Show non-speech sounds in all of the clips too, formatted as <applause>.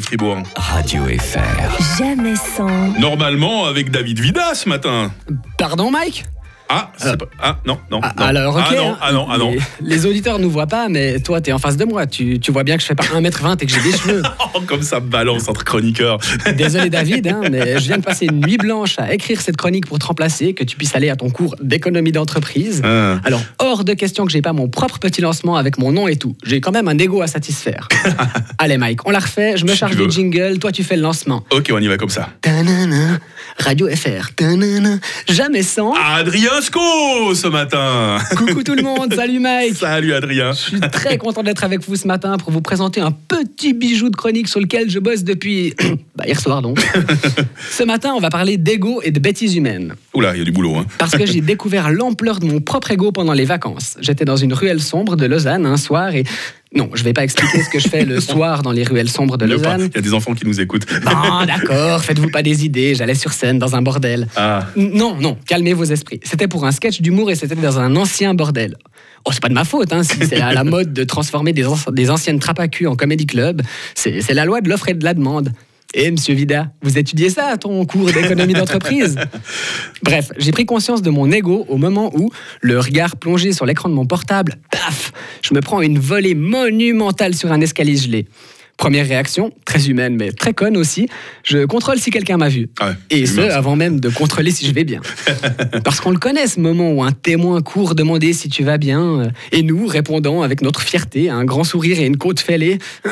Fribourg. Radio FR. Jamais sans. Normalement avec David Vida ce matin. Pardon, Mike? Ah, pas- ah non, non, Ah, non. Alors, ah non, hein. ah non, ah non. Les, les auditeurs nous voient pas, mais toi, t'es en face de moi. Tu, tu vois bien que je fais pas 1m20 et que j'ai des <laughs> cheveux. Oh, comme ça balance entre chroniqueurs. <laughs> Désolé, David, hein, mais je viens de passer une nuit blanche à écrire cette chronique pour te remplacer, que tu puisses aller à ton cours d'économie d'entreprise. Ah. Alors, hors de question que j'ai pas mon propre petit lancement avec mon nom et tout. J'ai quand même un ego à satisfaire. <laughs> Allez, Mike, on la refait. Je me charge tu du jingle. Toi, tu fais le lancement. Ok, on y va comme ça. Radio FR. Jamais sans. Adrien Ce matin. Coucou tout le <laughs> monde. Salut, Mike. Salut Adrien. Je suis très content d'être avec vous ce matin pour vous présenter un petit bijou de chronique sur lequel je bosse depuis <coughs> bah, hier soir donc. <laughs> ce matin, on va parler d'ego et de bêtises humaines. Oula, il y a du boulot. Hein. Parce que j'ai <laughs> découvert l'ampleur de mon propre ego pendant les vacances. J'étais dans une ruelle sombre de Lausanne un soir et... Non, je vais pas expliquer ce que je fais le <laughs> soir dans les ruelles sombres de Ne. Lausanne. Il y a des enfants qui nous écoutent. Bon, d'accord, faites-vous pas des idées, j'allais sur scène dans un bordel. Ah. Non, non, calmez vos esprits. C'était pour un sketch d'humour et c'était dans un ancien bordel. Oh, c'est pas de ma faute, hein, si c'est à la <laughs> mode de transformer des, anci- des anciennes trappes à cul en comédie club. C'est la loi de l'offre et de la demande. Et monsieur Vida, vous étudiez ça à ton cours d'économie d'entreprise? <laughs> Bref, j'ai pris conscience de mon ego au moment où, le regard plongé sur l'écran de mon portable, paf, je me prends une volée monumentale sur un escalier gelé. Première réaction, très humaine mais très conne aussi, je contrôle si quelqu'un m'a vu. Ah ouais, Et ce, humain, avant même de contrôler si je vais bien. <laughs> Parce qu'on le connaît, ce moment où un témoin court demander si tu vas bien, euh, et nous répondons avec notre fierté, un grand sourire et une côte fêlée. <laughs>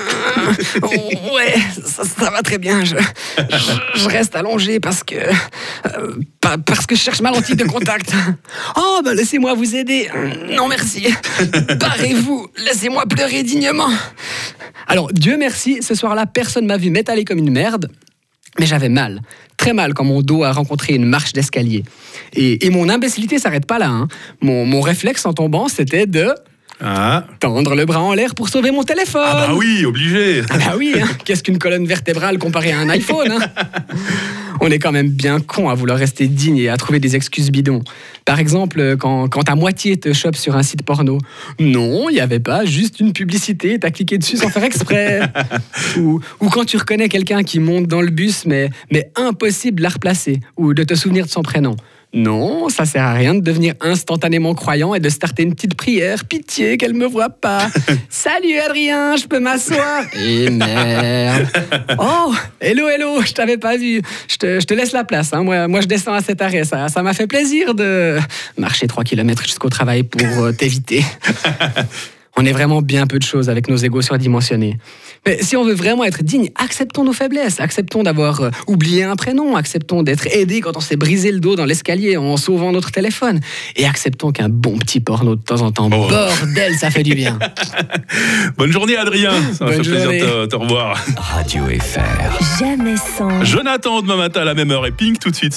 Oh, ouais, ça, ça va très bien. Je, je- je reste allongé parce que. euh, pa- parce que je cherche ma lentille de contact. <laughs> Oh, bah laissez-moi vous aider. Non, merci. Barrez-vous. Laissez-moi pleurer dignement. Alors, Dieu merci, ce soir-là, personne m'a vu m'étaler comme une merde. Mais j'avais mal, très mal quand mon dos a rencontré une marche d'escalier. Et, et mon imbécilité s'arrête pas là. hein. Mon, mon réflexe en tombant, c'était de Ah. tendre le bras en l'air pour sauver mon téléphone. ah bah oui, obligé. Ah bah oui, hein. qu'est-ce qu'une colonne vertébrale comparée à un iPhone hein <laughs> On est quand même bien con à vouloir rester digne et à trouver des excuses bidons. Par exemple, quand, quand ta moitié te chope sur un site porno. Non, il n'y avait pas, juste une publicité, t'as cliqué dessus sans faire exprès. <laughs> ou, ou quand tu reconnais quelqu'un qui monte dans le bus, mais, mais impossible de la replacer, ou de te souvenir de son prénom. Non, ça sert à rien de devenir instantanément croyant et de starter une petite prière. Pitié qu'elle me voit pas. <laughs> Salut Adrien, je peux m'asseoir Et merde. Oh, hello, hello, je t'avais pas vu. Je te, je te laisse la place. hein. Moi, moi, je descends à cet arrêt. Ça ça m'a fait plaisir de marcher 3 km jusqu'au travail pour euh, t'éviter. <laughs> On est vraiment bien peu de choses avec nos égos surdimensionnés. Mais si on veut vraiment être digne, acceptons nos faiblesses, acceptons d'avoir euh, oublié un prénom, acceptons d'être aidé quand on s'est brisé le dos dans l'escalier en sauvant notre téléphone, et acceptons qu'un bon petit porno de temps en temps, Oh. bordel, ça fait du bien. <laughs> Bonne journée Adrien. Ça m'a fait plaisir journée. de te, te revoir. Radio FR. Jamais sans. Jonathan demain matin à la même heure et Pink tout de suite sur